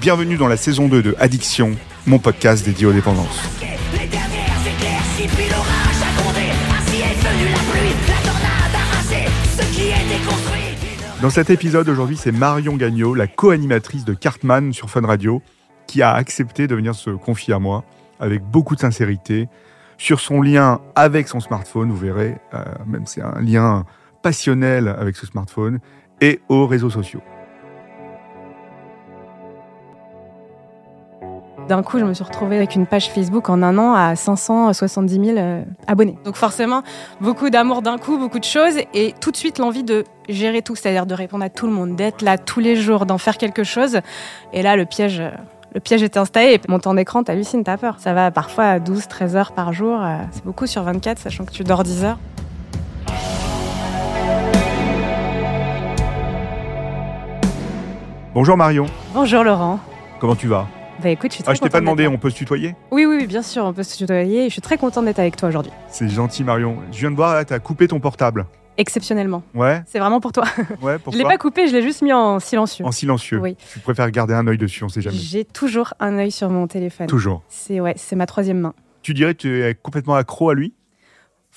Bienvenue dans la saison 2 de Addiction, mon podcast dédié aux dépendances. Dans cet épisode aujourd'hui, c'est Marion Gagnon, la co-animatrice de Cartman sur Fun Radio, qui a accepté de venir se confier à moi avec beaucoup de sincérité sur son lien avec son smartphone. Vous verrez, euh, même c'est un lien passionnel avec ce smartphone et aux réseaux sociaux. D'un coup, je me suis retrouvée avec une page Facebook en un an à 570 000 euh, abonnés. Donc forcément, beaucoup d'amour d'un coup, beaucoup de choses, et tout de suite l'envie de gérer tout, c'est-à-dire de répondre à tout le monde, d'être là tous les jours, d'en faire quelque chose. Et là, le piège, euh, le piège était installé. Et mon temps d'écran, t'hallucines, t'as peur. Ça va parfois à 12, 13 heures par jour. euh, C'est beaucoup sur 24, sachant que tu dors 10 heures. Bonjour Marion, Bonjour Laurent. comment tu vas? Bah écoute, je suis très Ah, je t'ai pas demandé, on peut se tutoyer? Oui, oui, oui, bien sûr, on peut se tutoyer. Je suis très contente d'être avec toi aujourd'hui. C'est gentil Marion. Je viens de voir, là, t'as coupé ton portable. Exceptionnellement. Ouais, C'est vraiment pour toi. ouais, je pourquoi l'ai pas coupé, je l'ai juste mis en silencieux. En silencieux. Oui. Tu préfères garder un œil dessus, on sait jamais. J'ai toujours un œil sur mon téléphone. Toujours. C'est ouais, c'est ma troisième main. Tu dirais que tu es complètement accro à lui?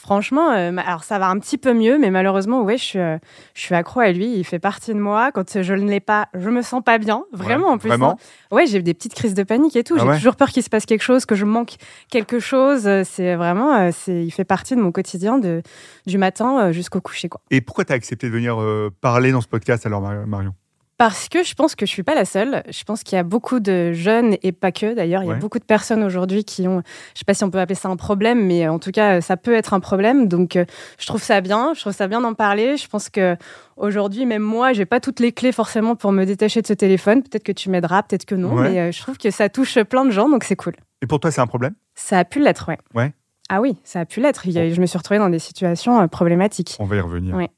Franchement, euh, alors ça va un petit peu mieux, mais malheureusement, ouais, je suis, euh, je suis accro à lui. Il fait partie de moi. Quand je ne l'ai pas, je me sens pas bien, vraiment Ouais, en plus. Vraiment hein. Ouais, j'ai des petites crises de panique et tout. Ah j'ai ouais toujours peur qu'il se passe quelque chose, que je manque quelque chose. Euh, C'est vraiment, c'est, il fait partie de mon quotidien de, du matin jusqu'au coucher, quoi. Et pourquoi tu as accepté de venir euh, parler dans ce podcast alors, Mar- Marion? Parce que je pense que je suis pas la seule. Je pense qu'il y a beaucoup de jeunes et pas que d'ailleurs. Il y a beaucoup de personnes aujourd'hui qui ont, je sais pas si on peut appeler ça un problème, mais en tout cas, ça peut être un problème. Donc, euh, je trouve ça bien. Je trouve ça bien d'en parler. Je pense que aujourd'hui, même moi, j'ai pas toutes les clés forcément pour me détacher de ce téléphone. Peut-être que tu m'aideras, peut-être que non. Ouais. Mais euh, je trouve que ça touche plein de gens, donc c'est cool. Et pour toi, c'est un problème? Ça a pu l'être, ouais. Ouais. Ah oui, ça a pu l'être. Je me suis retrouvée dans des situations euh, problématiques. On va y revenir. Ouais.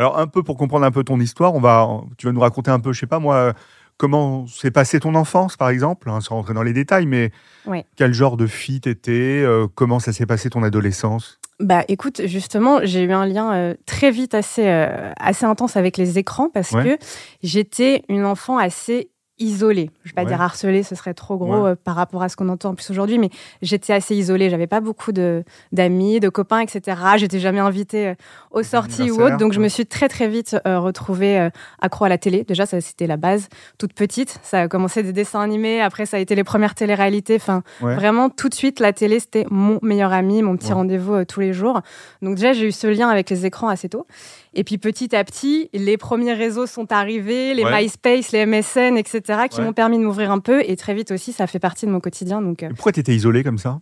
Alors, un peu pour comprendre un peu ton histoire, on va, tu vas nous raconter un peu, je sais pas moi, comment s'est passée ton enfance, par exemple, hein, sans rentrer dans les détails, mais Ouais. quel genre de fille t'étais, euh, comment ça s'est passé ton adolescence? Bah écoute, justement, j'ai eu un lien euh, très vite assez, euh, assez intense avec les écrans parce Ouais. que j'étais une enfant assez isolée. Je vais pas Ouais. dire harcelée, ce serait trop gros Ouais. euh, par rapport à ce qu'on entend en plus aujourd'hui, mais j'étais assez isolée. J'avais pas beaucoup de d'amis, de copains, etc. J'étais jamais invitée euh, aux sorties ou autres, donc je me suis très très vite euh, retrouvée euh, accro à la télé. Déjà, ça c'était la base. Toute petite, ça a commencé des dessins animés. Après, ça a été les premières téléréalités. Enfin, Ouais. Vraiment, tout de suite, la télé, c'était mon meilleur ami, mon petit rendez-vous tous les jours. Donc déjà, j'ai eu ce lien avec les écrans assez tôt. Et puis petit à petit, les premiers réseaux sont arrivés, les. MySpace, les MSN, etc., qui Ouais. m'ont permis de m'ouvrir un peu. Et très vite aussi, ça fait partie de mon quotidien. Donc euh, Et Pourquoi t'étais isolée comme ça?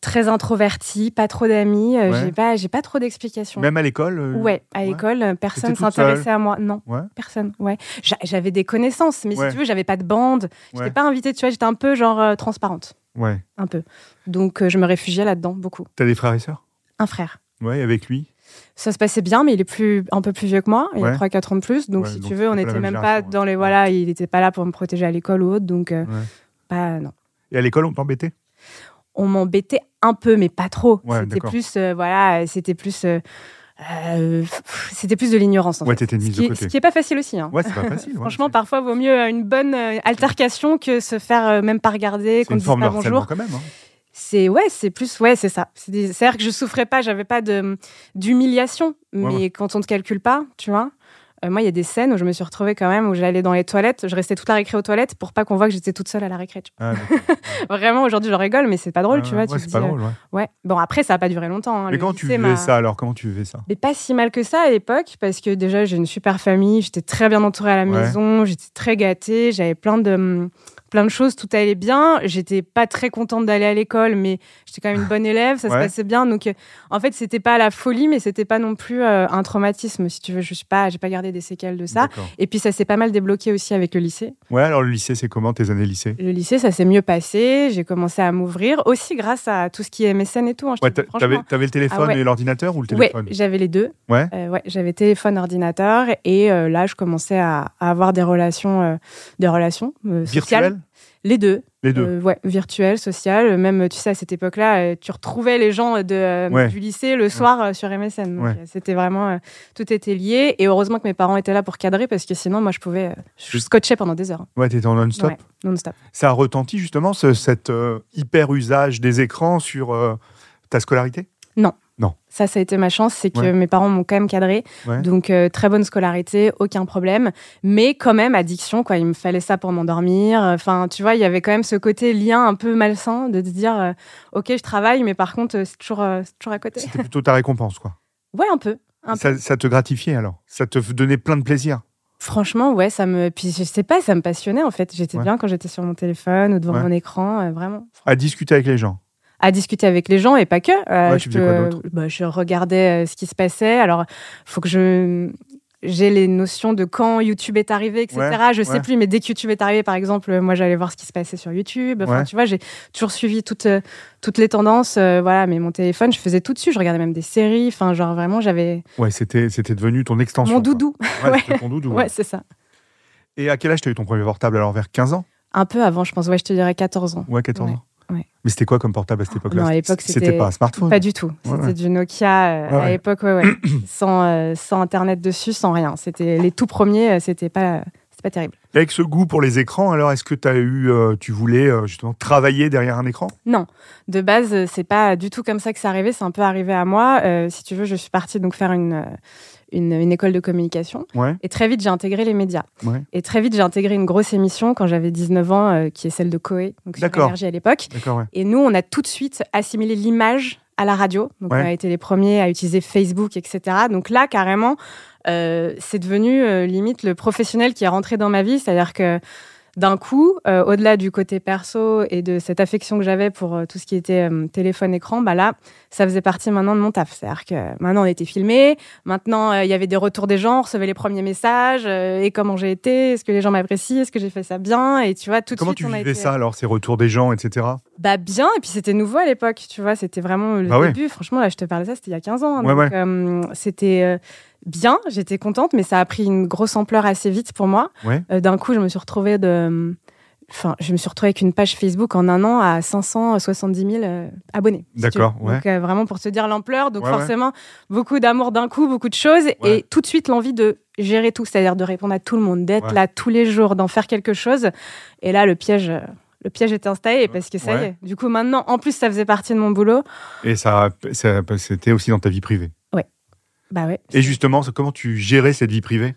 très introverti, pas trop d'amis. euh, Ouais. J'ai pas, j'ai pas trop d'explications. Même à l'école euh, Ouais, à ouais. l'école, euh, personne s'intéressait à moi. Non, personne. Ouais, J'a- j'avais des connaissances, mais si tu veux, j'avais pas de bande. J'étais pas invitée. Tu vois, j'étais un peu genre euh, transparente, Ouais. un peu. Donc euh, je me réfugiais là-dedans beaucoup. T'as des frères et sœurs? Un frère. Ouais, avec lui? Ça se passait bien, mais il est plus, un peu plus vieux que moi. Il Ouais. a 3-4 ans de plus. Donc, Ouais, si donc tu veux, on n'était même pas dans les. Voilà, il n'était pas là pour me protéger à l'école ou autre. Donc, euh, pas, non. Et à l'école, on t'embêtait? On m'embêtait un peu, mais pas trop. C'était plus. euh, voilà, c'était plus. euh, euh, c'était plus de l'ignorance en Ouais, fait. Ce mise qui, de est, côté. ce qui est pas facile aussi. hein. Ouais, c'est pas facile. ouais, Franchement, parfois, vaut mieux une bonne altercation que se faire même pas regarder, qu'on ne dise pas bonjour. quand même. hein. C'est ouais, c'est plus ouais, c'est ça. C'est-à-dire que je souffrais pas, j'avais pas de d'humiliation, mais Ouais, ouais. quand on te calcule pas, tu vois, euh, moi, il y a des scènes où je me suis retrouvée quand même, où j'allais dans les toilettes, je restais toute la récré aux toilettes pour pas qu'on voit que j'étais toute seule à la récré. tu Ah. Vraiment, aujourd'hui, je rigole, mais c'est pas drôle, Ah, tu vois. ouais, c'est dis, pas euh, drôle, ouais. Bon, après, ça a pas duré longtemps. hein. Mais comment tu m'a- ça alors Comment tu vivais ça? Mais pas si mal que ça à l'époque, parce que déjà, j'ai une super famille, j'étais très bien entourée à la maison, j'étais très gâtée, j'avais plein de, hum, plein de choses, tout allait bien. J'étais pas très contente d'aller à l'école, mais j'étais quand même une bonne élève, ça Ouais. se passait bien. Donc, euh, en fait, c'était pas la folie, mais c'était pas non plus euh, un traumatisme, si tu veux. Je suis pas, j'ai pas gardé des séquelles de ça. Et puis, ça s'est pas mal débloqué aussi avec le lycée. Ouais, alors le lycée, c'est comment tes années lycée? Le lycée, ça s'est mieux passé. J'ai commencé à m'ouvrir aussi grâce à tout ce qui est MSN et tout. hein, Ouais, t'avais, le téléphone Ah ouais. et l'ordinateur ou le téléphone? j'avais les deux. Ouais. Euh, ouais, j'avais téléphone, ordinateur, et euh, là, je commençais à, à avoir des relations, des relations sociales. Virtuel Les deux. Les deux. Euh, ouais, virtuelles, sociales. Même, tu sais, à cette époque-là, euh, tu retrouvais les gens de, euh, Ouais. du lycée le soir euh, sur MSN. C'était vraiment, tout était lié. Et heureusement que mes parents étaient là pour cadrer, parce que sinon, moi, je pouvais, je scotchais pendant des heures. Ouais, t'étais en non-stop. Non-stop. Ça a retenti justement ce, cet hyper usage des écrans sur ta scolarité? Ça, ça a été ma chance, c'est que Ouais. mes parents m'ont quand même cadré. Ouais. Donc, euh, très bonne scolarité, aucun problème. Mais quand même, addiction, quoi. Il me fallait ça pour m'endormir. Enfin, tu vois, il y avait quand même ce côté lien un peu malsain de te dire, euh, OK, je travaille, mais par contre, euh, c'est toujours, euh, toujours à côté. C'était plutôt ta récompense, quoi. Ouais, un peu. Un Ça, ça te gratifiait alors? Ça te donnait plein de plaisir? Franchement, ouais, ça me. Puis, je sais pas, ça me passionnait, en fait. J'étais Ouais. bien quand j'étais sur mon téléphone ou devant Ouais. mon écran, euh, vraiment. À discuter avec les gens à discuter avec les gens et pas que. Euh, Ouais, je, tu faisais quoi bah, je regardais euh, ce qui se passait. Alors, faut que je j'ai les notions de quand YouTube est arrivé, etc. Ouais, je sais ouais. plus, mais dès que YouTube est arrivé, par exemple, euh, moi j'allais voir ce qui se passait sur YouTube. Enfin, Ouais. tu vois, j'ai toujours suivi toutes euh, toutes les tendances. euh, voilà, mais mon téléphone, je faisais tout dessus. Je regardais même des séries. Enfin, genre vraiment, j'avais Ouais, c'était, c'était devenu ton extension. mon doudou. Ton doudou. Ouais, c'est ça. Et à quel âge t'as eu ton premier portable? Alors vers 15 ans? Un peu avant, je pense. Ouais, je te dirais 14 ans. Ouais, 14 Ouais, ans. Ouais. Mais c'était quoi comme portable à cette époque-là non, à l'époque, C'était pas un smartphone. Pas du tout. C'était ouais. du Nokia euh, à l'époque, ouais, ouais. sans, euh, sans internet dessus, sans rien. C'était les tout premiers, euh, c'était pas, pas terrible. Et avec ce goût pour les écrans, alors est-ce que t'as eu, euh, tu voulais justement travailler derrière un écran? De base, c'est pas du tout comme ça que c'est arrivé. C'est un peu arrivé à moi. Si tu veux, je suis partie donc faire une, une, une école de communication. Ouais, Et très vite, j'ai intégré les médias. ouais. Et très vite, j'ai intégré une grosse émission quand j'avais 19 ans, euh, qui est celle de Coé, donc sur. Énergie à l'époque. Ouais. Et nous, on a tout de suite assimilé l'image à la radio. Donc, on a été les premiers à utiliser Facebook, etc. Donc là, carrément, euh, c'est devenu euh, limite le professionnel qui est rentré dans ma vie. C'est-à-dire que d'un coup, euh, au-delà du côté perso et de cette affection que j'avais pour euh, tout ce qui était euh, téléphone, écran, bah là, ça faisait partie maintenant de mon taf. C'est-à-dire que maintenant, on était filmé. Maintenant, il y avait des retours des gens, on recevait les premiers messages. et comment j'ai été Est-ce que les gens m'apprécient Est-ce que j'ai fait ça bien Et tu vois, tout de Comment suite, tu on a vivais été... ça alors, ces retours des gens, etc. Bah bien, et puis c'était nouveau à l'époque, tu vois, c'était vraiment le Bah ouais. début. Franchement, là, je te parlais de ça, c'était il y a 15 ans. hein, Ouais, donc, ouais. c'était bien, j'étais contente, mais ça a pris une grosse ampleur assez vite pour moi. Ouais. Euh, D'un coup, je me suis retrouvée de... Enfin, je me suis retrouvée avec une page Facebook en un an à 570 000 euh, abonnés. si. D'accord, ouais. Donc, euh, vraiment pour te dire l'ampleur. Donc, Ouais, ouais. forcément, beaucoup d'amour d'un coup, beaucoup de choses. Et tout de suite, l'envie de gérer tout, c'est-à-dire de répondre à tout le monde, d'être là tous les jours, d'en faire quelque chose. Et là, le piège, le piège était installé parce que ça y est. Du coup, maintenant, en plus, ça faisait partie de mon boulot. Et ça, ça- c'était aussi dans ta vie privée. Bah. Et justement, comment tu gérais cette vie privée?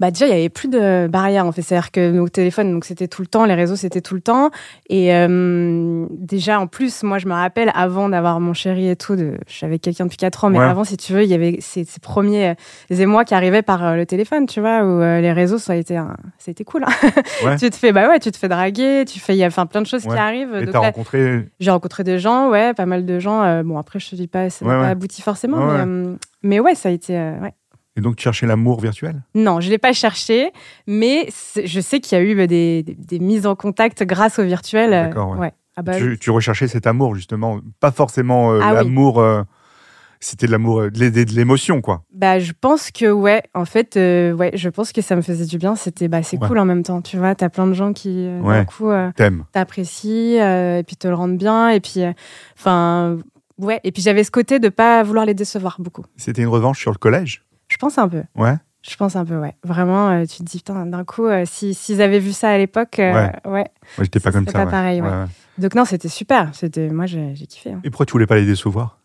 Bah déjà, il y avait plus de barrières en fait. C'est-à-dire que nos téléphones, donc c'était tout le temps, les réseaux, c'était tout le temps. Et euh, déjà, en plus, moi, je me rappelle avant d'avoir mon chéri et tout, de, je avec quelqu'un depuis 4 ans, mais Ouais. avant, si tu veux, il y avait ces, ces premiers euh, émois qui arrivaient par euh, le téléphone, tu vois, où euh, les réseaux, ça a été, un- ça a été cool. hein. Ouais. tu te fais, bah ouais, tu te fais draguer, tu fais, il y a enfin, plein de choses Ouais. qui arrivent. Et Donc là, rencontré. j'ai rencontré des gens, ouais, pas mal de gens. euh, bon, après, je te dis pas, ça n'a pas abouti forcément, mais, ouais. euh, mais ouais, ça a été, euh, ouais. Et donc, tu cherchais l'amour virtuel? Non, je l'ai pas cherché, mais je sais qu'il y a eu bah, des, des- des mises en contact grâce au virtuel. euh, D'accord, ouais. Ah bah, tu, tu recherchais cet amour, justement. Pas forcément euh, Ah oui. l'amour. euh, c'était de l'amour, euh, de l'é- de l'émotion, quoi. bah, je pense que ouais, en fait, euh, ouais, je pense que ça me faisait du bien. C'était, bah, c'est Ouais. cool en même temps. Tu vois, t'as plein de gens qui, Ouais. d'un coup, t'apprécient et puis te le rendent bien. Et puis, enfin, ouais. Et puis j'avais ce côté de pas vouloir les décevoir beaucoup. C'était une revanche sur le collège? Pense un peu. Ouais. Je pense un peu, ouais. Vraiment, euh, tu te dis, putain, d'un coup, euh, si s'ils avaient vu ça à l'époque, euh, Ouais. ouais. J'étais pas comme ça. pas ouais. pareil. Donc non, c'était super. C'était, moi, j'ai kiffé. hein. Et pourquoi tu voulais pas les décevoir?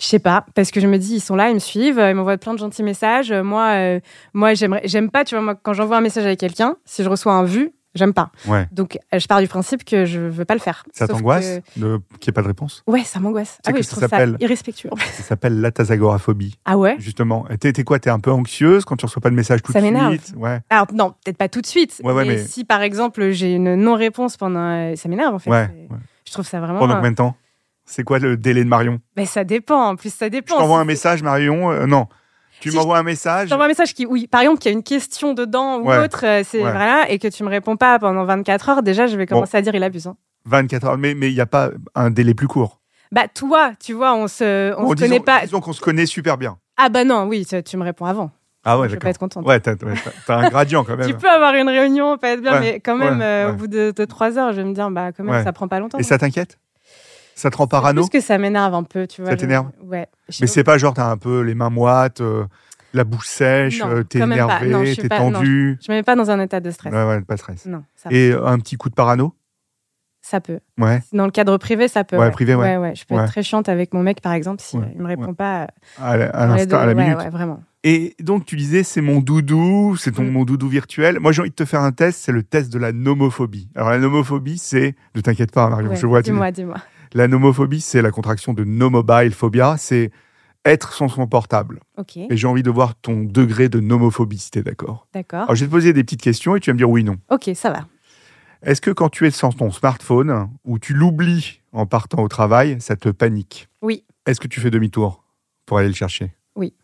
Je sais pas, parce que je me dis, ils sont là, ils me suivent, ils m'envoient plein de gentils messages. Moi, euh, moi j'aime pas, tu vois, moi, quand j'envoie un message avec quelqu'un, si je reçois un vu, j'aime pas. Ouais. Donc, je pars du principe que je veux pas le faire. Ça t'angoisse que- de... qu'il n'y ait pas de réponse? Ouais, ça m'angoisse. Ah oui, je trouve ça irrespectueux. Ça s'appelle l'atazagoraphobie, Ah ouais? Justement. T'es quoi? T'es un peu anxieuse quand tu reçois pas de message tout Ça de suite? Ouais. Alors, non, peut-être pas tout de suite. Ouais, ouais, mais, mais- si, par exemple, j'ai une non-réponse pendant. euh, Ça m'énerve, en fait. Ouais. Je trouve ça vraiment. Pendant combien de temps? C'est quoi le délai de Marion? Mais ça dépend, en plus, ça Je dépend. t'envoie Si- un message, Marion euh, Non. Tu Si m'envoies un message Je t'envoie un message qui, oui, par exemple, qu'il y a une question dedans ou Ouais. autre, euh, c'est Ouais. voilà, et que tu me réponds pas pendant 24 heures, déjà, je vais commencer à dire il abuse. hein. 24 heures, mais mais il n'y a pas un délai plus court. Bah, toi, tu vois, on se, on Bon, se disons, connaît pas. Disons qu'on se connaît super bien. Ah, bah non, oui, tu, tu me réponds avant. Ah ouais, je vais pas d'accord. être contente. Ouais, t'as un gradient quand Tu même. peux avoir une réunion, pas être bien, Ouais, mais quand même, euh, au bout de, de 3 heures, je vais me dire, bah, quand même, ça prend pas longtemps. Et ça t'inquiète? Ça te rend parano Plus que ça m'énerve un peu, tu vois. Ça t'énerve Ouais. Mais c'est pas genre t'as un peu les mains moites, euh, la bouche sèche, euh, t'es énervé, t'es pas- non, tendu. Je me mets pas dans un état de stress. Ouais, ouais, pas de stress. Non, ça, Et un petit coup de parano ça peut. Ouais. Dans le cadre privé, ça peut. Ouais, privé, ouais. ouais. Je peux Ouais. être très chiante avec mon mec, par exemple, si Ouais, il me répond pas. À, l'instant, à la ouais, minute. ouais, vraiment. Et donc tu disais c'est mon doudou, c'est ton Mm. mon doudou virtuel. Moi j'ai envie de te faire un test, c'est le test de la nomophobie. Alors la nomophobie c'est, ne t'inquiète pas Marion, Ouais, je vois. Dis-moi, dis-moi. La nomophobie c'est la contraction de no mobile phobia, c'est être sans son portable. Et j'ai envie de voir ton degré de nomophobie si t'es d'accord. d'accord. Alors je vais te poser des petites questions et tu vas me dire oui non. Ok, ça va. Est-ce que quand tu es sans ton smartphone ou tu l'oublies en partant au travail, ça te panique? Oui. Est-ce que tu fais demi-tour pour aller le chercher? Oui.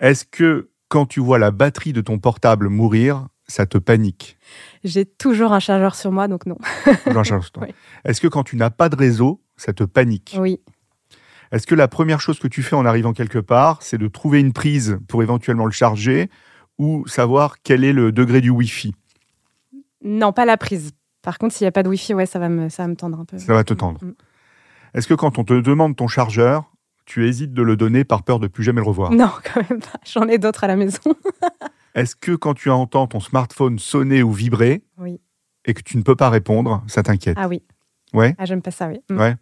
Est-ce que quand tu vois la batterie de ton portable mourir, ça te panique J'ai toujours un chargeur sur moi, donc non. J'en charge toi. Oui. Est-ce que quand tu n'as pas de réseau, ça te panique Oui. Est-ce que la première chose que tu fais en arrivant quelque part, c'est de trouver une prise pour éventuellement le charger ou savoir quel est le degré du Wi-Fi? Non, pas la prise. Par contre, s'il n'y a pas de Wi-Fi, ouais, ça va me, ça va me tendre un peu. Ça va te tendre. Mm. Est-ce que quand on te demande ton chargeur, tu hésites de le donner par peur de plus jamais le revoir? Non, quand même pas. J'en ai d'autres à la maison. Est-ce que quand tu entends ton smartphone sonner ou vibrer Oui. et que tu ne peux pas répondre, ça t'inquiète? Ah oui. Ouais? Ah, j'aime pas ça, oui. Mm. Ouais.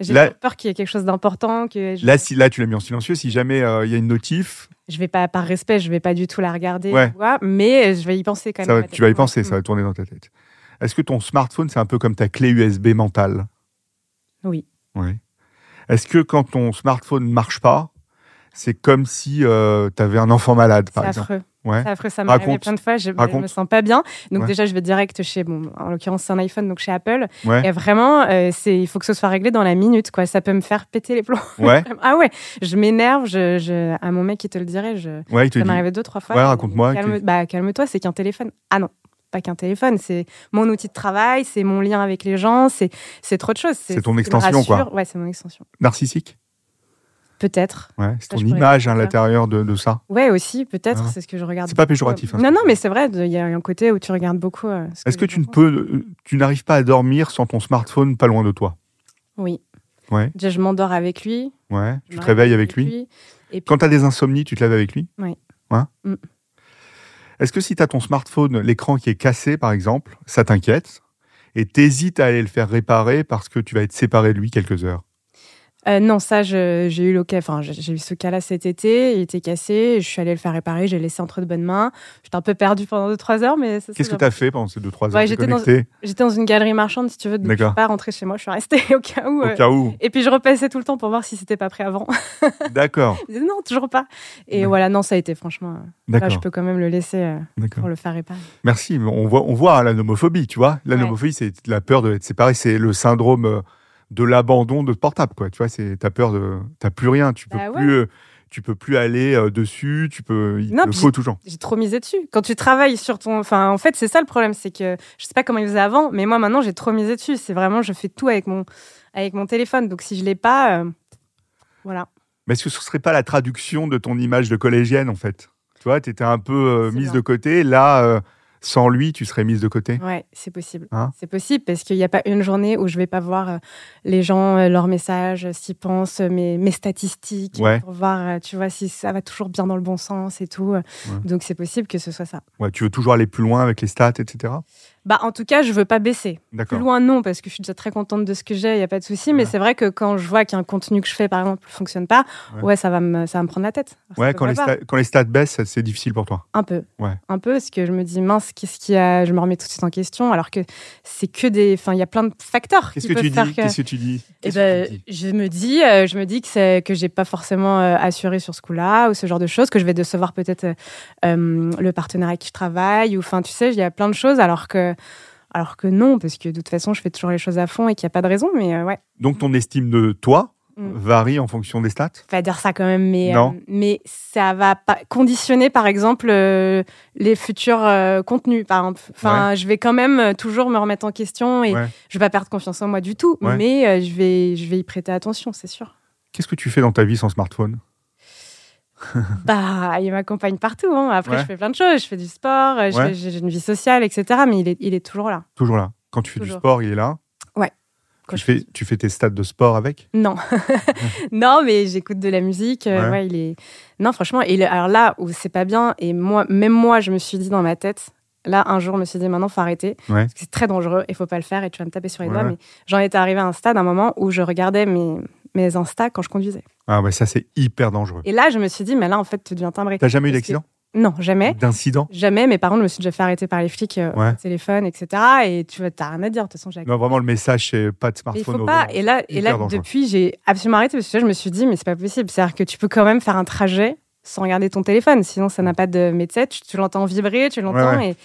J'ai Là- peur qu'il y ait quelque chose d'important, que je... Là, si, là, tu l'as mis en silencieux. Si jamais euh, il y a une notif, je vais pas, par respect, je vais pas du tout la regarder, Ouais. vois, mais je vais y penser quand même. va- tu vas y penser, Mm. ça va tourner dans ta tête. Est-ce que ton smartphone, c'est un peu comme ta clé USB mentale? Oui. Ouais. Est-ce que quand ton smartphone ne marche pas, c'est comme si tu avais un enfant malade, par C'est exemple? affreux. Ouais. Affreux, ça m'est arrivé plein de fois, je, je me sens pas bien. Donc Ouais. déjà, je vais direct chez, bon, en l'occurrence, c'est un iPhone, donc chez Apple. Ouais. Et vraiment, euh, c'est, il faut que ce soit réglé dans la minute, quoi. Ça peut me faire péter les plombs. Ah ouais, je m'énerve, je, je, à mon mec qui te le dirait, je, Ouais, il te ça m'est arrivé deux, trois fois. Ouais, raconte-moi, Calme, bah, calme-toi, c'est qu'un téléphone. Ah non, pas qu'un téléphone, c'est mon outil de travail, c'est mon lien avec les gens, c'est, c'est trop de choses. C'est ton extension, quoi. Ouais, c'est mon extension. Narcissique Peut-être. Ouais, c'est ton image à l'intérieur de, de ça. Ouais, aussi, peut-être, Ah. c'est ce que je regarde. C'est pas péjoratif, hein, non, non, mais c'est vrai, il y a un côté où tu regardes beaucoup. euh, ce Est-ce que tu ne peux, euh, tu n'arrives pas à dormir sans ton smartphone pas loin de toi? Oui. Ouais. Déjà, je m'endors avec lui. Ouais. Tu te réveilles avec lui. Et puis, Quand tu as des insomnies, tu te lèves avec lui? Oui. Hein Mm. Est-ce que si tu as ton smartphone, l'écran qui est cassé, par exemple, ça t'inquiète? Et t'hésites à aller le faire réparer parce que tu vas être séparé de lui quelques heures? Euh, non, ça, j'ai eu, l'occa- enfin, j'ai eu ce cas-là cet été. Il était cassé. Je suis allée le faire réparer. J'ai laissé entre de bonnes mains. J'étais un peu perdue pendant 2-3 heures, mais Qu'est-ce que tu as fait pendant ces 2-3 heures Ouais, j'étais dans- une galerie marchande, si tu veux, donc je D'accord. suis pas rentrée chez moi. Je suis restée au cas où. Au euh, cas où. Et puis je repassais tout le temps pour voir si c'était pas prêt avant. D'accord. Non, toujours pas. Et Ouais. voilà, non, ça a été franchement. euh, Là, je D'accord. peux quand même le laisser euh, D'accord. pour le faire réparer. Merci. On voit, on voit hein, la nomophobie, tu vois. La Ouais. nomophobie, c'est la peur d'être séparé. C'est le syndrome de l'abandon de portable, quoi. Tu vois, c'est t'as peur de, t'as plus rien. Tu peux Bah ouais. plus, euh, tu peux plus aller euh, dessus. Tu peux, il Non, te faut toujours. J'ai trop misé dessus. Quand tu travailles sur ton. Enfin, en fait, c'est ça le problème. C'est que je sais pas comment ils faisaient avant, mais moi, maintenant, j'ai trop misé dessus. C'est vraiment, je fais tout avec mon, avec mon téléphone. Donc, si je l'ai pas. euh, Voilà. Mais est-ce que ce serait pas la traduction de ton image de collégienne, en fait? Tu vois, tu étais un peu euh, mise bien. de côté. Là, sans lui, tu serais mise de côté? Ouais, c'est possible. Hein? C'est possible parce qu'il n'y a pas une journée où je vais pas voir euh, les gens, euh, leurs messages, s'ils pensent, euh, mes, mes statistiques, Ouais. pour voir, tu vois, si ça va toujours bien dans le bon sens et tout. Donc, c'est possible que ce soit ça. Ouais, tu veux toujours aller plus loin avec les stats, etc. Bah, en tout cas, je veux pas baisser. Plus loin, non, parce que je suis déjà très contente de ce que j'ai, il n'y a pas de souci. Mais c'est vrai que quand je vois qu'un contenu que je fais, par exemple, ne fonctionne pas, Ouais. ouais, ça, va me, ça va me prendre la tête. Alors, Ouais, quand les, quand stats baissent, c'est difficile pour toi. Un peu. Ouais. Un peu, parce que je me dis, mince, qu'est-ce qu'il y a Je me remets tout de suite en question, alors que c'est que des. Enfin, il y a plein de facteurs Qu'est-ce qui que tu dis que. Qu'est-ce que tu dis Eh ben, dis je me dis, euh, je me dis que c'est que j'ai pas forcément euh, assuré sur ce coup-là ou ce genre de choses, que je vais décevoir peut-être euh, euh, le partenaire avec qui je travaille ou enfin tu sais, il y a plein de choses alors que alors que non parce que de toute façon je fais toujours les choses à fond et qu'il n'y a pas de raison. Mais euh, ouais, Donc ton estime de toi Mm. varie en fonction des stats? Pas dire ça quand même, mais Non. euh, mais ça va pas conditionner par exemple euh, les futurs euh, contenus par exemple. Enfin, je vais quand même toujours me remettre en question et Ouais. je vais pas perdre confiance en moi du tout, Ouais. mais je vais je vais y prêter attention, c'est sûr. Qu'est-ce que tu fais dans ta vie sans smartphone? Bah, il m'accompagne partout. hein. Après, Ouais. je fais plein de choses. Je fais du sport, euh, Ouais. j'ai une vie sociale, etc. Mais il est, il est toujours là. Toujours là. Quand tu fais du sport, il est là. Quand Tu fais, tu fais tes stats de sport avec? Non, non, mais j'écoute de la musique. euh, Ouais. ouais, il est. Non, franchement. Et le- alors là où c'est pas bien, et moi, même moi, je me suis dit dans ma tête. Là, un jour, je me suis dit, maintenant, faut arrêter. Ouais. Parce que c'est très dangereux et faut pas le faire et tu vas me taper sur les Ouais, doigts. ouais. Mais j'en étais arrivée à un stade, à un moment où je regardais mes, mes Insta quand je conduisais. Ah ouais, ça c'est hyper dangereux. Et là, je me suis dit, mais là, en fait, tu deviens timbré. T'as jamais eu d'accident Non, jamais. D'incident Jamais, mais par contre, je me suis déjà fait arrêter par les flics euh, Ouais. au téléphone, etc. Et tu vas, t'as rien à dire. De toute façon, j'ai Non, vraiment, le message, c'est pas de il smartphone. faut au pas. volant. Et là, et là dangereux. depuis, j'ai absolument arrêté parce que je me suis dit, mais c'est pas possible. C'est-à-dire que tu peux quand même faire un trajet sans regarder ton téléphone, sinon ça n'a pas de. Mais tu tu, tu l'entends vibrer, tu l'entends. Ouais,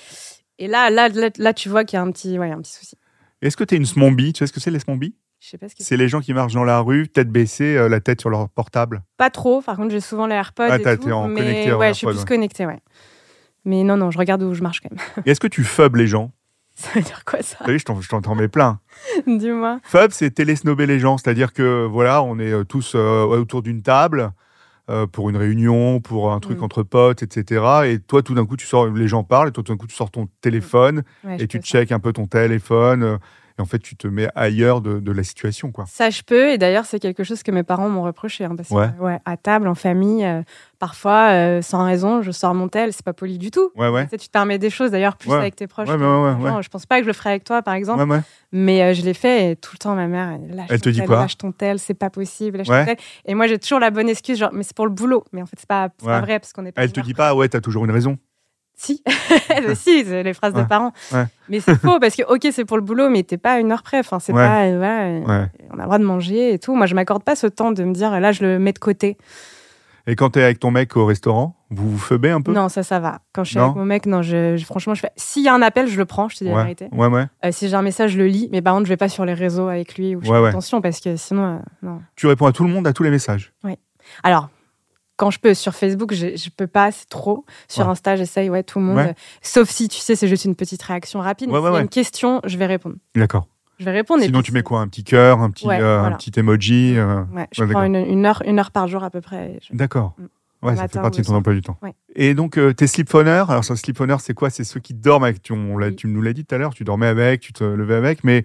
Et, et là, là, là, là, tu vois qu'il y a un petit, ouais, un petit souci. Est-ce que t'es une smombie? Tu sais ce que c'est les smombies Je sais pas ce c'est. Les gens qui marchent dans la rue, tête baissée, euh, la tête sur leur portable. Pas trop. Par contre, j'ai souvent les AirPods. Ah, et tout, t'es en mais connecté ouais, je suis AirPods, plus ouais. connectée, ouais. Mais non, non, je regarde où je marche quand même. Et Est-ce que tu fubs les gens? Ça veut dire quoi ça? Vous savez, je t'en- mets plein. Dis-moi. Fub, c'est télésnober les gens, c'est-à-dire que voilà, on est euh, tous euh, autour d'une table euh, pour une réunion, pour un truc Mm. entre potes, etc. Et toi, tout d'un coup, tu sors, les gens parlent, et toi, tout d'un coup, tu sors ton téléphone Ouais, et tu checkes un peu ton téléphone. Et en fait, tu te mets ailleurs de, de la situation, quoi. Ça, je peux. Et d'ailleurs, c'est quelque chose que mes parents m'ont reproché. hein, parce que, Ouais. ouais, à table, en famille, euh, parfois, euh, sans raison, je sors mon tel. C'est pas poli du tout. Ouais, ouais. Tu sais, tu te permets des choses, d'ailleurs, plus Ouais. avec tes proches. Ouais, ouais, ouais, ouais. Je pense pas que je le ferais avec toi, par exemple. Ouais, ouais. Mais euh, je l'ai fait et tout le temps, ma mère, elle lâche Elle te dit tel, quoi Lâche ton tel, c'est pas possible, lâche Ouais. ton tel. Et moi, j'ai toujours la bonne excuse, genre, mais c'est pour le boulot. Mais en fait, c'est pas, pas Ouais. vrai, parce qu'on est pas. Elle te dit pas, ouais, t'as toujours une raison. Si, si, les phrases Ouais. de parents. Ouais. Mais c'est faux parce que ok, c'est pour le boulot, mais t'es pas à une heure près. Enfin, c'est Ouais. pas, euh, voilà, euh, on a le droit de manger et tout. Moi, je m'accorde pas ce temps de me dire là, je le mets de côté. Et quand t'es avec ton mec au restaurant, vous vous feubez un peu? Non, ça, ça va. Quand je suis Non. avec mon mec, non, je, je- franchement, je fais. S'il y a un appel, je le prends. Je te dis la vérité. ouais, ouais. Euh, si j'ai un message, je le lis. Mais par contre, je vais pas sur les réseaux avec lui ou je fais attention parce que sinon, euh, non. Tu réponds à tout le monde, à tous les messages? Alors. Quand je peux sur Facebook, je, je peux pas, c'est trop. Sur Ouais. Insta, j'essaye, ouais, tout le monde. Ouais. Sauf si, tu sais, c'est juste une petite réaction rapide. Ouais, s'il y a une question, je vais répondre. D'accord. Je vais répondre. Sinon, tu mets quoi? Un petit cœur, un petit, euh, un petit emoji euh, Ouais, je prends une, une heure, une heure par jour à peu près. Je- D'accord. Mm. Ouais, ça fait partie de ton emploi du temps. Ouais. Et donc, euh, tes sleep-phoners, alors ça, sleep-phoner, c'est quoi? C'est ceux qui dorment avec, tu, on l'a- Oui. tu nous l'as dit tout à l'heure, tu dormais avec, tu te levais avec, mais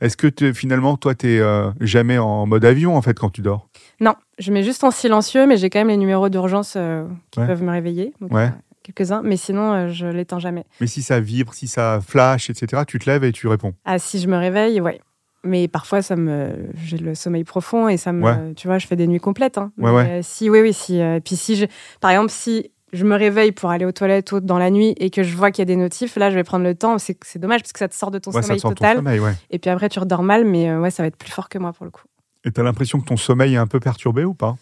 est-ce que finalement, toi, tu es jamais en mode avion, en fait, quand tu dors? Non, je mets juste en silencieux, mais j'ai quand même les numéros d'urgence euh, qui Ouais. peuvent me réveiller. Donc, Ouais. euh, Quelques-uns, mais sinon, euh, je l'éteins jamais. Mais si ça vibre, si ça flash, etc., tu te lèves et tu réponds. Ah, si je me réveille, ouais. Mais parfois, ça me, j'ai le sommeil profond et ça me, Ouais. tu vois, je fais des nuits complètes. hein. Ouais, Mais, ouais. euh, si, oui, oui, si. puis si je, par exemple, si je me réveille pour aller aux toilettes ou dans la nuit et que je vois qu'il y a des notifs, là, je vais prendre le temps. C'est, dommage parce que ça te sort de ton Ouais, ça sommeil sort de ton total. sommeil, ouais. Et puis après, tu redors mal, mais euh, ouais, ça va être plus fort que moi pour le coup. Et t'as l'impression que ton sommeil est un peu perturbé ou pas?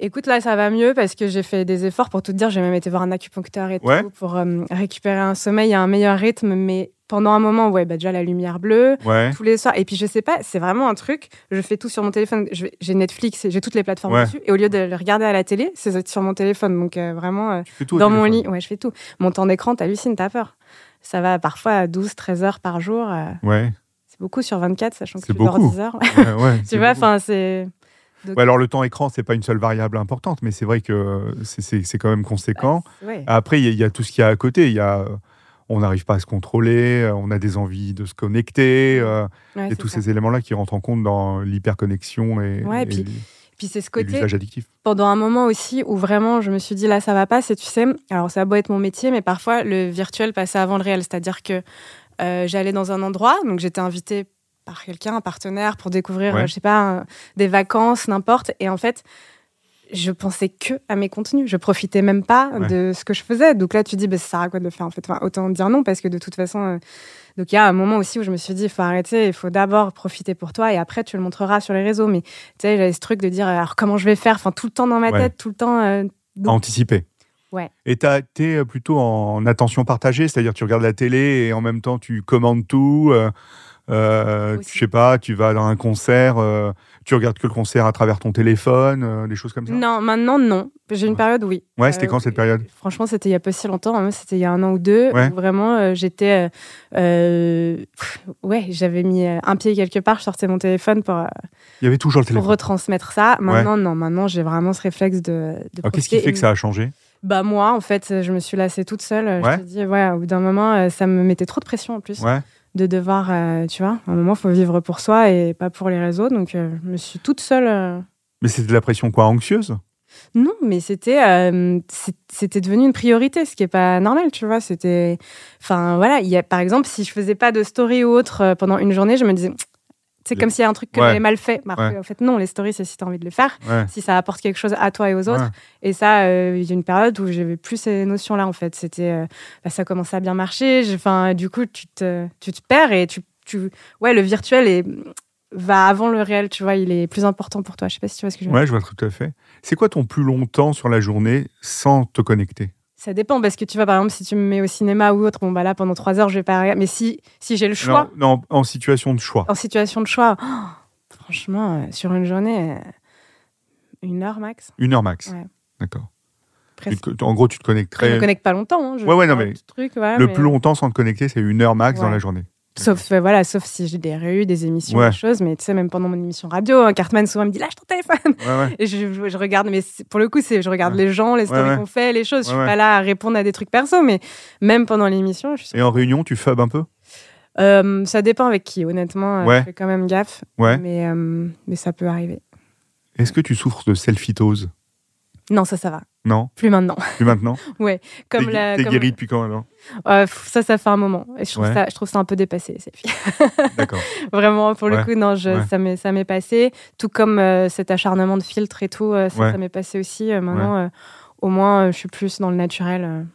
Écoute, là, ça va mieux parce que j'ai fait des efforts pour tout te dire. J'ai même été voir un acupuncteur et Ouais. tout pour euh, récupérer un sommeil à un meilleur rythme. Mais pendant un moment, ouais, bah, déjà la lumière bleue, Ouais. tous les soirs. Et puis, je sais pas, c'est vraiment un truc. Je fais tout sur mon téléphone. J'ai Netflix, et j'ai toutes les plateformes Ouais. dessus. Et au lieu de le regarder à la télé, c'est sur mon téléphone. Donc, euh, vraiment, euh, Tu tout dans mon téléphone. lit, ouais, je fais tout. Mon temps d'écran, t'hallucines, t'as peur. Ça va parfois à 12, 13 heures par jour. euh, Ouais. C'est beaucoup sur 24, sachant que C'est beaucoup. 10 heures. ouais, ouais, c'est tu vois, enfin, c'est. Ouais, alors le temps écran, c'est pas une seule variable importante, mais c'est vrai que c'est- quand même conséquent. Ouais. Après, il y, a- il y a tout ce qu'il y a à côté. Il y a, euh, on n'arrive pas à se contrôler, euh, on a des envies de se connecter, euh, et tous ça. ces éléments-là qui rentrent en compte dans l'hyperconnexion et, Ouais, et et puis Puis c'est ce côté. addictif. pendant un moment aussi où vraiment je me suis dit là ça va pas c'est tu sais alors ça a beau être mon métier mais parfois le virtuel passait avant le réel c'est-à-dire que euh, j'allais dans un endroit, donc j'étais invitée par quelqu'un, un partenaire, pour découvrir, Ouais. euh, je sais pas, un- des vacances, n'importe. Et en fait, je pensais que à mes contenus. Je profitais même pas Ouais. de ce que je faisais. Donc là, tu dis, bah, ça sert à quoi de le faire en fait? Enfin, Autant dire non, parce que de toute façon. euh, Donc il y a un moment aussi où je me suis dit, il faut arrêter, il faut d'abord profiter pour toi et après tu le montreras sur les réseaux. Mais tu sais, j'avais ce truc de dire, alors comment je vais faire? Enfin, tout le temps dans ma Ouais. tête, tout le temps. euh, donc- Anticiper. Ouais. Et tu as été plutôt en attention partagée, c'est-à-dire tu regardes la télé et en même temps tu commandes tout. Euh, euh, je sais pas, tu vas dans un concert, euh, tu regardes que le concert à travers ton téléphone, euh, des choses comme ça? Non, maintenant, non. J'ai une Ouais. période, oui. Ouais, c'était Euh, quand cette période? Franchement, c'était il y a pas si longtemps. hein. C'était il y a un an ou deux. Ouais. où vraiment, euh, j'étais. euh, euh, ouais, j'avais mis euh, un pied quelque part. Je sortais mon téléphone pour, euh, Il y avait toujours le pour téléphone. retransmettre ça. Maintenant, non. Maintenant, j'ai vraiment ce réflexe de. de Alors, Qu'est-ce qui fait que ça a changé? Bah, moi, en fait, je me suis lassée toute seule. Ouais. Je te dis, ouais, au bout d'un moment, euh, ça me mettait trop de pression en plus. Ouais. De devoir, euh, tu vois, à un moment, il faut vivre pour soi et pas pour les réseaux. Donc, euh, je me suis toute seule. euh, Mais c'était de la pression quoi Anxieuse? Non, mais c'était euh, c'était devenu une priorité, ce qui est pas normal, tu vois. C'était, enfin voilà, il y a par exemple si je faisais pas de story ou autre pendant une journée, je me disais, c'est Les- comme s'il y a un truc que Ouais. j'avais mal fait. Ouais. En fait, non, les stories c'est si tu as envie de le faire, Ouais. si ça apporte quelque chose à toi et aux autres. Et ça, euh, il y a une période où j'avais plus ces notions-là en fait. C'était, euh, bah, ça commençait à bien marcher. Enfin, du coup, tu te, tu te perds et tu, tu, ouais, le virtuel est va avant le réel, tu vois, il est plus important pour toi. Je sais pas si tu vois ce que je veux dire. Ouais, je vois tout à fait. C'est quoi ton plus long temps sur la journée sans te connecter? Ça dépend parce que tu vois, par exemple, si tu me mets au cinéma ou autre, bon, bah là, pendant trois heures, je vais pas regarder. Mais si, si j'ai le choix, non, non, en situation de choix. en situation de choix, oh, franchement, euh, sur une journée, euh, une heure max. Une heure max. Ouais. D'accord. Te- En gros, tu te Je me connecterais. connecte pas longtemps. hein, je Ouais, ouais, non, mais truc, Le mais- plus longtemps sans te connecter, c'est une heure max dans la journée. Sauf, euh, voilà, sauf si j'ai des réus, des émissions, Ouais. des choses. Mais tu sais, même pendant mon émission radio, hein, Cartman souvent me dit lâche ton téléphone. Ouais, ouais. Et je, je- je regarde, mais pour le coup, c'est je regarde les gens, les stories qu'on fait, les choses. Je suis pas là à répondre à des trucs perso, mais même pendant l'émission, je suis Et en réunion, tu fubs un peu? Euh, ça dépend avec qui, honnêtement. euh. Je fais quand même gaffe. Ouais. Mais, euh, mais ça peut arriver. Est-ce que tu souffres de selfitose? Non, ça, ça va. Non? Plus maintenant. Plus maintenant? Comme T'es la, t'es comme- guéri depuis quand alors? Euh, ça, ça fait un moment. Et je trouve, Ouais. ça, je trouve ça un peu dépassé, les selfies. D'accord. Vraiment, pour le Ouais. coup, non, je, Ouais. ça m'est ça m'est passé. Tout comme euh, cet acharnement de filtre et tout, euh, ça, Ouais. ça m'est passé aussi. Maintenant, au moins, je suis plus dans le naturel.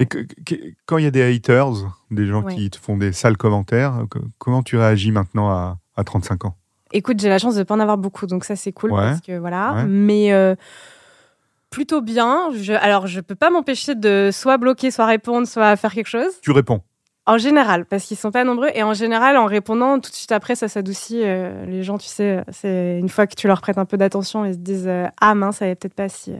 Et que- que- quand il y a des haters, des gens Ouais. qui te font des sales commentaires, que- comment tu réagis maintenant à, à 35 ans? Écoute, j'ai la chance de pas en avoir beaucoup, donc ça c'est cool Ouais. parce que voilà. Ouais. Mais plutôt bien. Je, alors, je peux pas m'empêcher de soit bloquer, soit répondre, soit faire quelque chose. Tu réponds. En général, parce qu'ils sont pas nombreux. Et en général, en répondant, tout de suite après, ça s'adoucit. euh, les gens, tu sais, c'est une fois que tu leur prêtes un peu d'attention, ils se disent euh, Ah mince, ça n'est peut-être pas si, euh,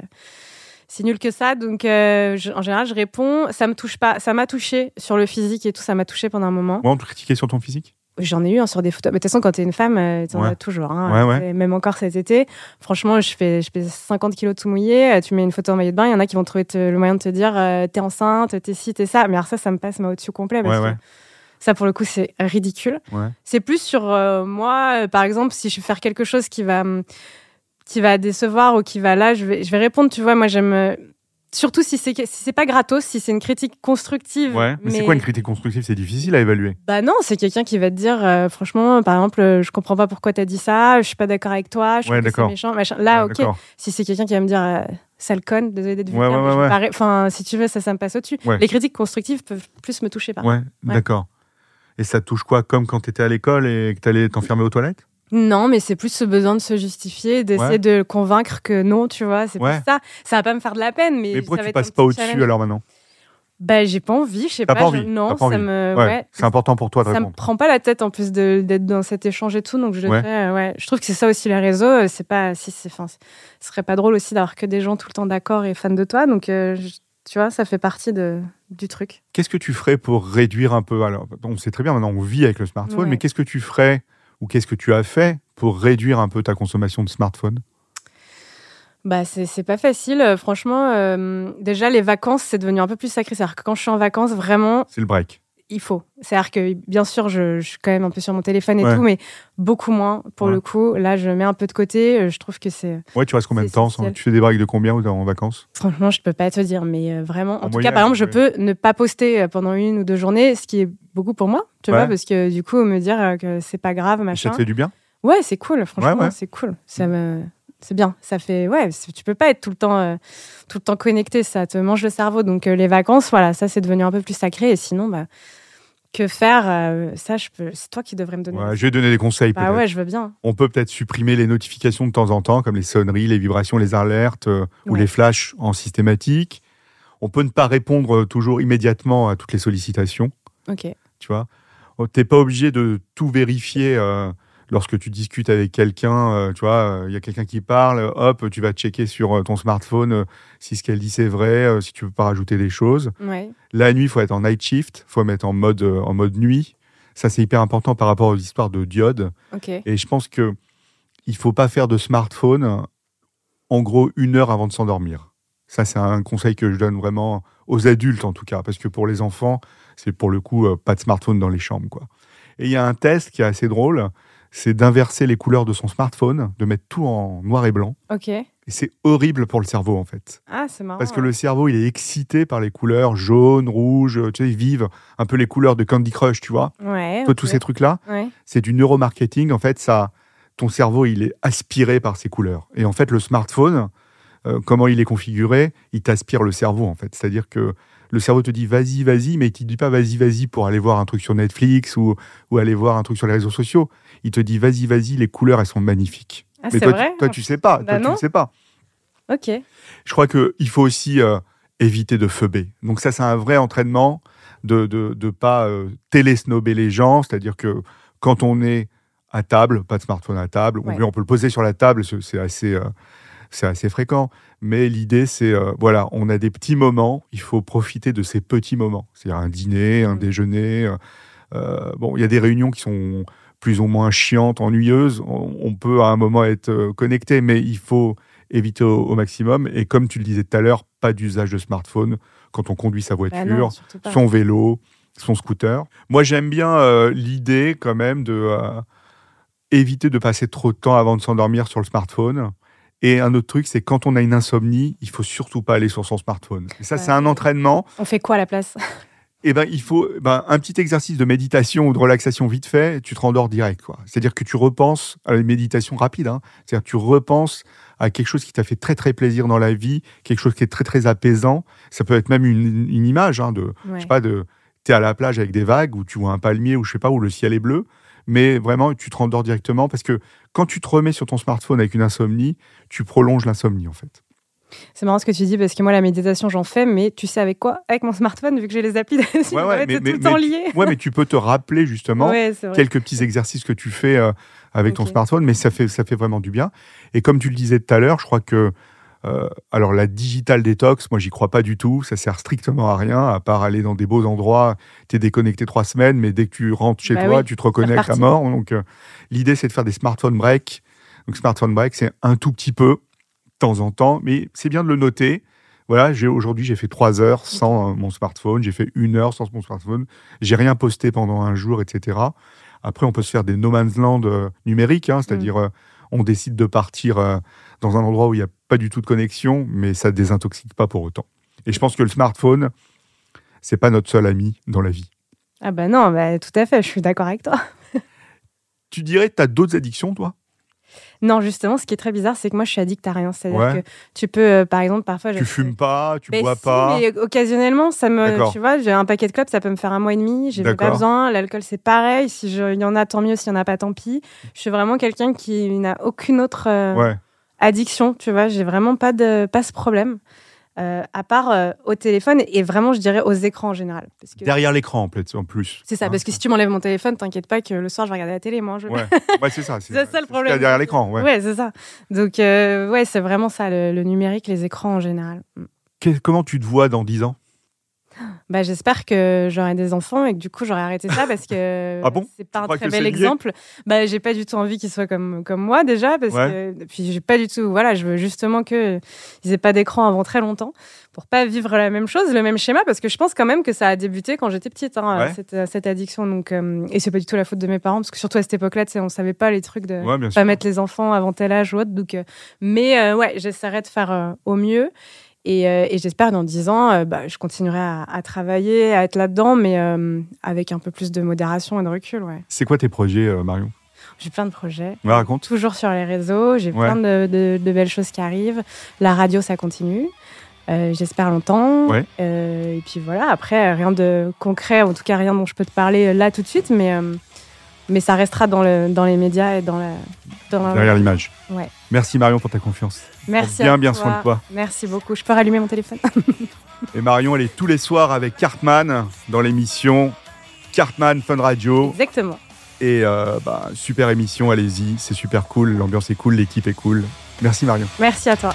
si nul que ça. Donc, je- en général, je réponds. Ça me touche pas. Ça m'a touché sur le physique et tout. Ça m'a touché pendant un moment. Moi, on te critiquait sur ton physique? J'en ai eu hein, sur des photos. Mais de toute façon, quand t'es une femme, euh, t'en Ouais. as toujours. hein. Ouais, ouais. Et Même encore cet été. Franchement, je fais, je fais 50 kilos tout mouillé. euh, Tu mets une photo en maillot de bain. Il y en a qui vont trouver te- le moyen de te dire euh, T'es enceinte, t'es ci, t'es ça. Mais alors, ça, ça me passe mais au-dessus complet. Parce que ça, pour le coup, c'est ridicule. C'est plus sur euh, moi, par exemple, si je vais faire quelque chose qui va, qui va décevoir ou qui va là, je vais, je vais répondre. Tu vois, moi, j'aime. Surtout si c'est si c'est pas gratos, si c'est une critique constructive. Ouais. Mais, c'est quoi une critique constructive? C'est difficile à évaluer. Bah non, c'est quelqu'un qui va te dire, euh, franchement, par exemple, euh, je comprends pas pourquoi t'as dit ça, je suis pas d'accord avec toi, je Ouais, d'accord. méchant, machin. Là, Ouais, ok. Si c'est quelqu'un qui va me dire, euh, sale conne, désolé d'être Ouais, vulgaire, Enfin, si tu veux, ça, ça me passe au-dessus. Les critiques constructives peuvent plus me toucher par Ouais, d'accord. Et ça touche quoi? Comme quand tu étais à l'école et que tu allais t'enfermer aux toilettes? Non, mais c'est plus ce besoin de se justifier, d'essayer Ouais. de convaincre que non, tu vois, c'est Ouais. plus ça. Ça va pas me faire de la peine, mais. Mais pourquoi ça tu passes pas au-dessus alors maintenant? Bah, j'ai pas envie, je sais pas. pas je- envie, Non, t'as pas ça envie. me. Ouais, ouais. C'est important pour toi de ça me répondre. prend pas la tête en plus d'être dans cet échange et tout, donc je le Ouais. fais. Ouais. Je trouve que c'est ça aussi les réseaux. euh, C'est pas si c'est, enfin, ce serait pas drôle aussi d'avoir que des gens tout le temps d'accord et fans de toi. Donc, euh, je- tu vois, ça fait partie de, du truc. Qu'est-ce que tu ferais pour réduire un peu Alors, on sait très bien maintenant, on vit avec le smartphone, mais qu'est-ce que tu ferais ou qu'est-ce que tu as fait pour réduire un peu ta consommation de smartphone Bah, c'est, pas facile. euh, Franchement, euh, déjà les vacances, c'est devenu un peu plus sacré. C'est-à-dire que quand je suis en vacances, vraiment, C'est le break. Il faut. C'est-à-dire que, bien sûr, je, je suis quand même un peu sur mon téléphone et Ouais. tout, mais beaucoup moins pour Ouais. le coup. Là, je mets un peu de côté. euh, Je trouve que c'est. Ouais, tu restes combien de temps sans- Tu fais des breaks de combien en vacances? Franchement, je peux pas te dire, mais euh, vraiment. En, En tout cas, par exemple, je peux ne pas poster euh, pendant une ou deux journées, ce qui est beaucoup pour moi, tu vois, parce que du coup, me dire que c'est pas grave, machin. Ça te fait du bien? Ouais, c'est cool, franchement, c'est cool. Ça me. C'est bien, ça fait ouais. Tu peux pas être tout le temps, euh, tout le temps connecté, ça te mange le cerveau. Donc euh, les vacances, voilà, ça c'est devenu un peu plus sacré. Et sinon, bah, que faire euh, Ça, je peux. C'est toi qui devrais me donner. Ouais, Je vais donner des conseils. peut-être. ouais, je veux bien. On peut peut-être supprimer les notifications de temps en temps, comme les sonneries, les vibrations, les alertes euh, ou les flashs en systématique. On peut ne pas répondre euh, toujours immédiatement à toutes les sollicitations. Ok. Tu vois, Oh, t'es pas obligé de tout vérifier euh, lorsque tu discutes avec quelqu'un. euh, tu vois, il y a quelqu'un qui parle, euh, hop, tu vas checker sur euh, ton smartphone euh, si ce qu'elle dit c'est vrai, euh, si tu peux pas rajouter des choses. Ouais. La nuit, il faut être en night shift, faut mettre en mode euh, en mode nuit. Ça, c'est hyper important par rapport aux histoires de diodes. Et je pense que il faut pas faire de smartphone euh, en gros une heure avant de s'endormir. Ça, c'est un conseil que je donne vraiment aux adultes en tout cas, parce que pour les enfants, c'est pour le coup euh, pas de smartphone dans les chambres, quoi. Et il y a un test qui est assez drôle, c'est d'inverser les couleurs de son smartphone, de mettre tout en noir et blanc. Ok. Et c'est horrible pour le cerveau en fait. Ah, c'est marrant. Parce que le cerveau, il est excité par les couleurs jaune, rouge, tu sais, vives, un peu les couleurs de Candy Crush, tu vois. Ouais. Toi, ok. tous ces trucs-là, Ouais. c'est du neuromarketing. En fait, ça, ton cerveau, il est aspiré par ces couleurs. Et en fait, le smartphone, euh, comment il est configuré, il t'aspire le cerveau, en fait. C'est-à-dire que le cerveau te dit vas-y, vas-y, mais il te dit pas vas-y, vas-y pour aller voir un truc sur Netflix ou, ou aller voir un truc sur les réseaux sociaux. Il te dit vas-y, vas-y, les couleurs, elles sont magnifiques. Ah, mais c'est toi, vrai. tu, toi, tu sais pas. Bah toi, tu ne sais pas. Ok. Je crois qu'il faut aussi euh, éviter de feubé. Donc ça, c'est un vrai entraînement de ne de, de pas euh, télésnober les gens. C'est-à-dire que quand on est à table, pas de smartphone à table, ou Ouais. bien on peut le poser sur la table, c'est c'est assez, euh, c'est assez fréquent. Mais l'idée, c'est, euh, voilà, on a des petits moments, il faut profiter de ces petits moments. C'est-à-dire un dîner, un Mm. déjeuner. euh, euh, bon, il y a des réunions qui sont plus ou moins chiantes, ennuyeuses. On, on peut à un moment être connecté, mais il faut éviter au, au maximum. Et comme tu le disais tout à l'heure, pas d'usage de smartphone quand on conduit sa voiture, Bah non, pas. son vélo, son scooter. Moi, j'aime bien euh, l'idée quand même de éviter de passer trop de temps avant de s'endormir sur le smartphone. Et un autre truc, c'est quand on a une insomnie, il faut surtout pas aller sur son smartphone. Et ça, c'est un entraînement. On fait quoi à la place? Et ben, il faut ben, un petit exercice de méditation ou de relaxation vite fait, tu te rendors direct. quoi. C'est-à-dire que tu repenses à une méditation rapide. hein. C'est-à-dire que tu repenses à quelque chose qui t'a fait très très plaisir dans la vie, quelque chose qui est très très apaisant. Ça peut être même une, une image hein, de, Ouais. je sais pas, de t'es à la plage avec des vagues où tu vois un palmier ou je sais pas où le ciel est bleu, mais vraiment tu te rendors directement parce que quand tu te remets sur ton smartphone avec une insomnie, tu prolonges l'insomnie en fait. C'est marrant ce que tu dis parce que moi la méditation j'en fais, mais tu sais avec quoi? Avec mon smartphone vu que j'ai les applis dessus. Ouais, ouais, mais- tout le temps mais- lié. Ouais, mais tu peux te rappeler justement Ouais, quelques petits exercices que tu fais euh, avec ton smartphone, mais ça fait, ça fait vraiment du bien. Et comme tu le disais tout à l'heure, je crois que euh, alors la digital détox, moi j'y crois pas du tout, ça sert strictement à rien, à part aller dans des beaux endroits, tu es déconnecté trois semaines, mais dès que tu rentres chez Bah toi, oui, tu te reconnectes à mort. Donc euh, l'idée c'est de faire des smartphone break. Donc smartphone break, c'est un tout petit peu, de temps en temps, mais c'est bien de le noter. Voilà, aujourd'hui j'ai fait trois heures sans euh, mon smartphone, j'ai fait une heure sans mon smartphone, j'ai rien posté pendant un jour, etc. Après, on peut se faire des no man's land euh, numériques, hein, c'est-à-dire euh, on décide de partir dans un endroit où il n'y a pas du tout de connexion, mais ça ne désintoxique pas pour autant. Et je pense que le smartphone, c'est pas notre seul ami dans la vie. Ah bah non, bah, tout à fait, je suis d'accord avec toi. Tu dirais que tu as d'autres addictions, toi? Non, justement, ce qui est très bizarre, c'est que moi je suis addict à rien. C'est-à-dire Ouais. que tu peux, euh, par exemple, parfois. Tu fumes pas, tu Ben bois si, pas. mais occasionnellement, ça me, tu vois, j'ai un paquet de clopes, ça peut me faire un mois et demi, j'ai pas besoin. L'alcool, c'est pareil. Si je- il y en a, tant mieux. S'il y en a pas, tant pis. Je suis vraiment quelqu'un qui n'a aucune autre euh, Ouais. Addiction, tu vois. J'ai vraiment pas de, pas ce problème. Euh, à part euh, au téléphone et vraiment, je dirais aux écrans en général. Parce que Derrière l'écran, en plus. En plus. c'est ça, Hein, parce que si tu m'enlèves mon téléphone, t'inquiète pas que le soir, je vais regarder la télé, moi. Je... Ouais, ouais c'est ça. C'est ça le ce problème. derrière l'écran. Ouais. Ouais, c'est ça. Donc, euh, ouais, c'est vraiment ça, le, le numérique, les écrans en général. Mm. Comment tu te vois dans 10 ans? Bah, j'espère que j'aurai des enfants et que du coup j'aurai arrêté ça parce que Ah bon? c'est pas un très bel exemple. Bah, j'ai pas du tout envie qu'ils soient comme comme moi déjà parce Ouais. que puis j'ai pas du tout voilà, je veux justement que ils aient pas d'écran avant très longtemps pour pas vivre la même chose, le même schéma parce que je pense quand même que ça a débuté quand j'étais petite hein, Ouais. cette, cette addiction donc euh, et c'est pas du tout la faute de mes parents parce que surtout à cette époque-là, on savait pas les trucs de Ouais, pas sûr. mettre les enfants avant tel âge ou autre donc euh, mais euh, ouais, j'essaierai de faire euh, au mieux. Et, euh, et j'espère dans 10 ans, euh, bah, je continuerai à, à travailler, à être là-dedans, mais euh, avec un peu plus de modération et de recul. Ouais. C'est quoi tes projets, Marion? J'ai plein de projets. Ouais, raconte. Toujours sur les réseaux, j'ai Ouais. plein de, de- de belles choses qui arrivent. La radio, ça continue. Euh, J'espère longtemps. Ouais. Euh, et puis voilà, après, rien de concret, en tout cas rien dont je peux te parler là tout de suite, mais, euh, mais ça restera dans, le, dans les médias et dans la. Dans la- Derrière l'image. Ouais. Merci Marion pour ta confiance. Merci. bien, à bien toi. soin de toi. Merci beaucoup. Je peux rallumer mon téléphone Et Marion, elle est tous les soirs avec Cartman dans l'émission Cartman Fun Radio. Exactement. Et euh, bah, super émission, allez-y, c'est super cool, l'ambiance est cool, l'équipe est cool. Merci Marion. Merci à toi.